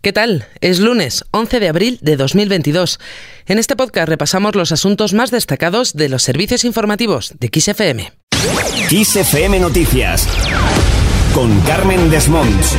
¿Qué tal? Es lunes 11 de abril de 2022. En este podcast repasamos los asuntos más destacados de los servicios informativos de XFM. XFM Noticias con Carmen Desmonts.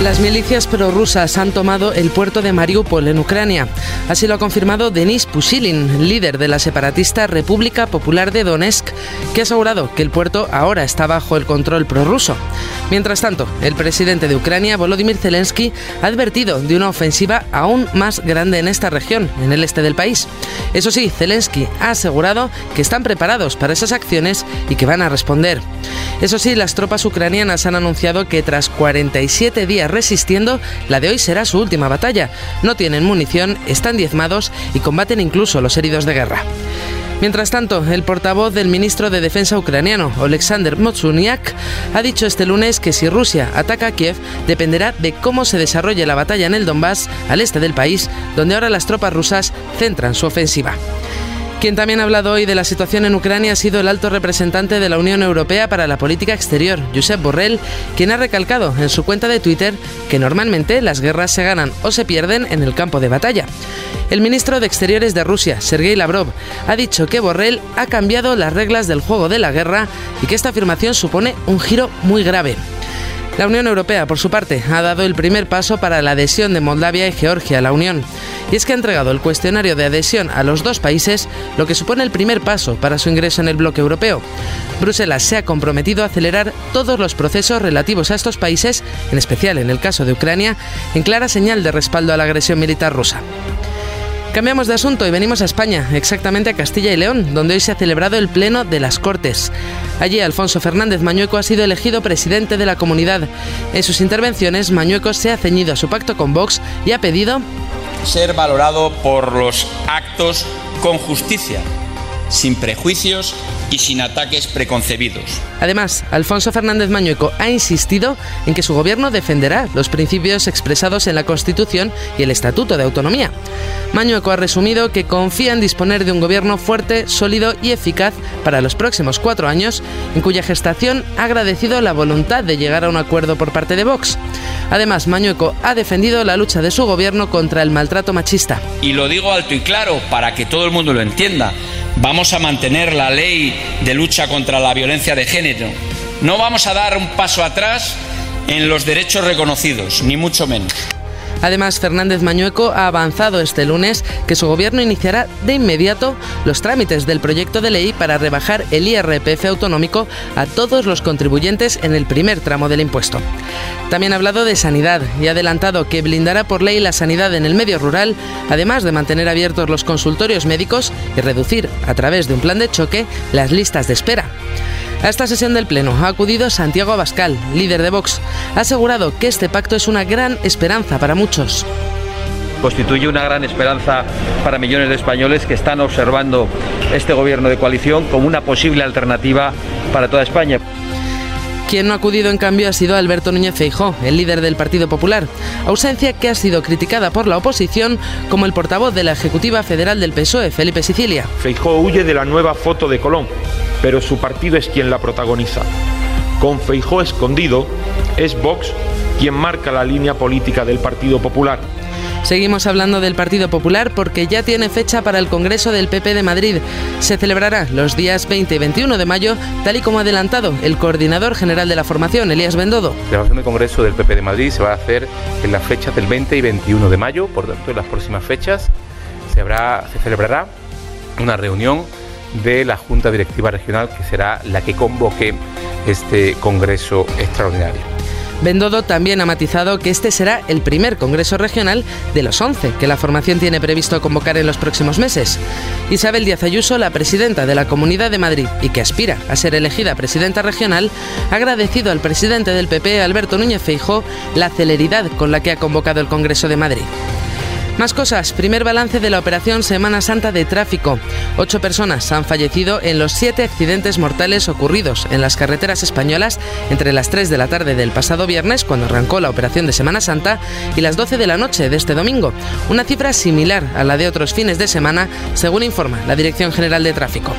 Las milicias prorrusas han tomado el puerto de Mariupol en Ucrania. Así lo ha confirmado Denis Pushilin, líder de la separatista República Popular de Donetsk, que ha asegurado que el puerto ahora está bajo el control prorruso. Mientras tanto, el presidente de Ucrania, Volodymyr Zelensky, ha advertido de una ofensiva aún más grande en esta región, en el este del país. Eso sí, Zelensky ha asegurado que están preparados para esas acciones y que van a responder. Eso sí, las tropas ucranianas han anunciado que tras 47 días resistiendo, la de hoy será su última batalla. No tienen munición, están diezmados y combaten incluso los heridos de guerra. Mientras tanto, el portavoz del ministro de Defensa ucraniano, Alexander Motsuniak, ha dicho este lunes que si Rusia ataca a Kiev, dependerá de cómo se desarrolle la batalla en el Donbass, al este del país, donde ahora las tropas rusas centran su ofensiva. Quien también ha hablado hoy de la situación en Ucrania ha sido el alto representante de la Unión Europea para la Política Exterior, Josep Borrell, quien ha recalcado en su cuenta de Twitter que normalmente las guerras se ganan o se pierden en el campo de batalla. El ministro de Exteriores de Rusia, Sergei Lavrov, ha dicho que Borrell ha cambiado las reglas del juego de la guerra y que esta afirmación supone un giro muy grave. La Unión Europea, por su parte, ha dado el primer paso para la adhesión de Moldavia y Georgia a la Unión. Y es que ha entregado el cuestionario de adhesión a los dos países, lo que supone el primer paso para su ingreso en el bloque europeo. Bruselas se ha comprometido a acelerar todos los procesos relativos a estos países, en especial en el caso de Ucrania, en clara señal de respaldo a la agresión militar rusa. Cambiamos de asunto y venimos a España, exactamente a Castilla y León, donde hoy se ha celebrado el Pleno de las Cortes. Allí Alfonso Fernández Mañueco ha sido elegido presidente de la comunidad. En sus intervenciones, Mañueco se ha ceñido a su pacto con Vox y ha pedido ser valorado por los actos con justicia, sin prejuicios y sin ataques preconcebidos. Además, Alfonso Fernández Mañueco ha insistido en que su gobierno defenderá los principios expresados en la Constitución y el Estatuto de Autonomía. Mañueco ha resumido que confía en disponer de un gobierno fuerte, sólido y eficaz para los próximos cuatro años, en cuya gestación ha agradecido la voluntad de llegar a un acuerdo por parte de Vox. Además, Mañueco ha defendido la lucha de su gobierno contra el maltrato machista. Y lo digo alto y claro para que todo el mundo lo entienda. Vamos a mantener la ley de lucha contra la violencia de género. No vamos a dar un paso atrás en los derechos reconocidos, ni mucho menos. Además, Fernández Mañueco ha avanzado este lunes que su gobierno iniciará de inmediato los trámites del proyecto de ley para rebajar el IRPF autonómico a todos los contribuyentes en el primer tramo del impuesto. También ha hablado de sanidad y ha adelantado que blindará por ley la sanidad en el medio rural, además de mantener abiertos los consultorios médicos y reducir, a través de un plan de choque, las listas de espera. A esta sesión del Pleno ha acudido Santiago Abascal, líder de Vox. Ha asegurado que este pacto es una gran esperanza para muchos constituye una gran esperanza para millones de españoles que están observando este gobierno de coalición como una posible alternativa para toda España. Quien no ha acudido en cambio ha sido Alberto Núñez Feijó, el líder del Partido Popular, ausencia que ha sido criticada por la oposición como el portavoz de la Ejecutiva Federal del PSOE, Felipe Sicilia. Feijó huye de la nueva foto de Colón, pero su partido es quien la protagoniza. Con Feijó escondido, es Vox quien marca la línea política del Partido Popular. Seguimos hablando del Partido Popular porque ya tiene fecha para el Congreso del PP de Madrid. Se celebrará los días 20 y 21 de mayo, tal y como ha adelantado el coordinador general de la formación, Elías Bendodo. La celebración del Congreso del PP de Madrid se va a hacer en las fechas del 20 y 21 de mayo, por tanto, en las próximas fechas se, celebrará una reunión de la Junta Directiva Regional que será la que convoque este Congreso extraordinario. Bendodo también ha matizado que este será el primer Congreso Regional de los 11 que la formación tiene previsto convocar en los próximos meses. Isabel Díaz Ayuso, la presidenta de la Comunidad de Madrid y que aspira a ser elegida presidenta regional, ha agradecido al presidente del PP, Alberto Núñez Feijó, la celeridad con la que ha convocado el Congreso de Madrid. Más cosas. Primer balance de la operación Semana Santa de tráfico. Ocho personas han fallecido en los siete accidentes mortales ocurridos en las carreteras españolas entre las 3 de la tarde del pasado viernes, cuando arrancó la operación de Semana Santa, y las 12 de la noche de este domingo. Una cifra similar a la de otros fines de semana, según informa la Dirección General de Tráfico.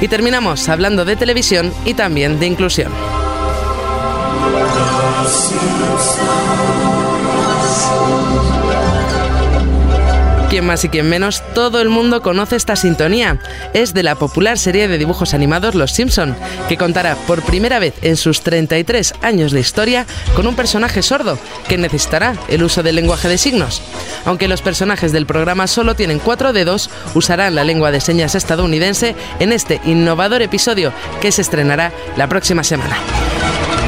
Y terminamos hablando de televisión y también de inclusión. Quien más y quien menos, todo el mundo conoce esta sintonía. Es de la popular serie de dibujos animados Los Simpson, que contará por primera vez en sus 33 años de historia con un personaje sordo que necesitará el uso del lenguaje de signos. Aunque los personajes del programa solo tienen cuatro dedos, usarán la lengua de señas estadounidense en este innovador episodio que se estrenará la próxima semana.